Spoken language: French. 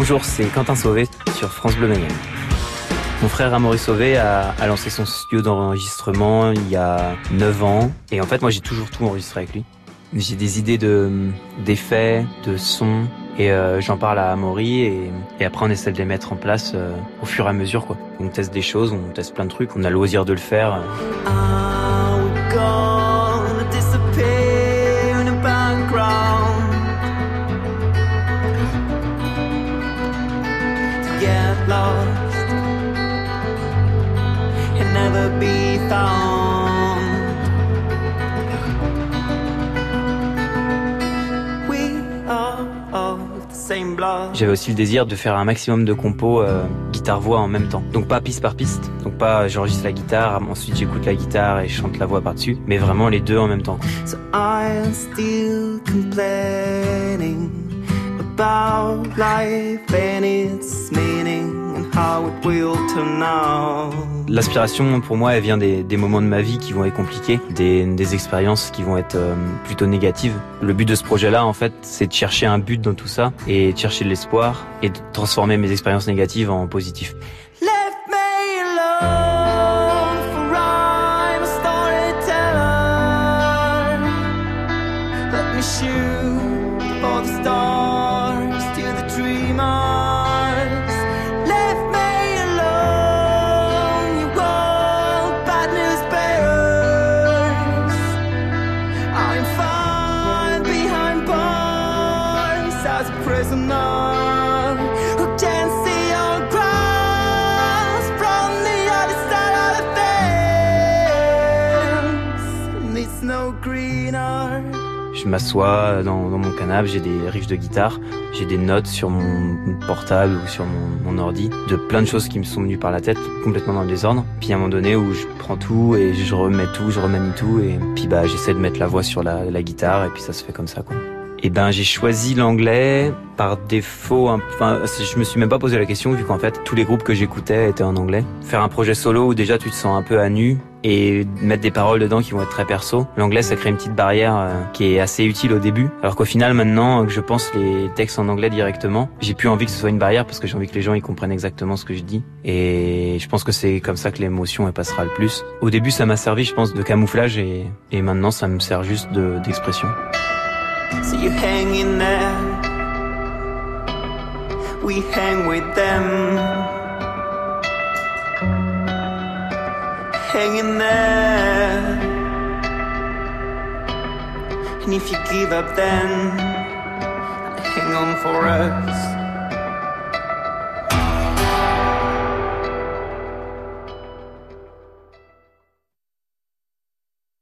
Bonjour, c'est Quentin Sauvé sur France Bleu Mayenne. Mon frère Amaury Sauvé a, lancé son studio d'enregistrement il y a 9 ans. Et en fait, moi, j'ai toujours tout enregistré avec lui. J'ai des idées de d'effets, de sons, et euh, j'en parle à Amaury, et, après on essaie de les mettre en place euh, au fur et à mesure. Quoi. On teste des choses, on teste plein de trucs, on a le loisir de le faire. J'avais aussi le désir de faire un maximum de compos euh, guitare-voix en même temps. Donc pas piste par piste. Donc pas j'enregistre la guitare, ensuite j'écoute la guitare et je chante la voix par-dessus. Mais vraiment les deux en même temps. So I'm still complaining about life and its meaning. L'aspiration, pour moi, elle vient des, moments de ma vie qui vont être compliqués, des, des expériences qui vont être euh, plutôt négatives. Le but de ce projet-là, en fait, c'est de chercher un but dans tout ça et de chercher de l'espoir et de transformer mes expériences négatives en positives. Je m'assois dans, mon canapé, j'ai des riffs de guitare, j'ai des notes sur mon portable ou sur mon, ordi, de plein de choses qui me sont venues par la tête, complètement dans le désordre. Puis à un moment donné où je prends tout et je remets tout, je remanie tout et puis bah j'essaie de mettre la voix sur la, la guitare et puis ça se fait comme ça quoi. Eh ben j'ai choisi l'anglais par défaut. Enfin, je me suis même pas posé la question vu qu'en fait tous les groupes que j'écoutais étaient en anglais. Faire un projet solo où déjà tu te sens un peu à nu et mettre des paroles dedans qui vont être très perso. L'anglais ça crée une petite barrière euh, qui est assez utile au début. Alors qu'au final maintenant que je pense les textes en anglais directement, j'ai plus envie que ce soit une barrière parce que j'ai envie que les gens ils comprennent exactement ce que je dis. Et je pense que c'est comme ça que l'émotion passera le plus. Au début ça m'a servi je pense de camouflage et, et maintenant ça me sert juste d'expression. So you hang in there, we hang with them. Hang in there, and if you give up, then hang on for us.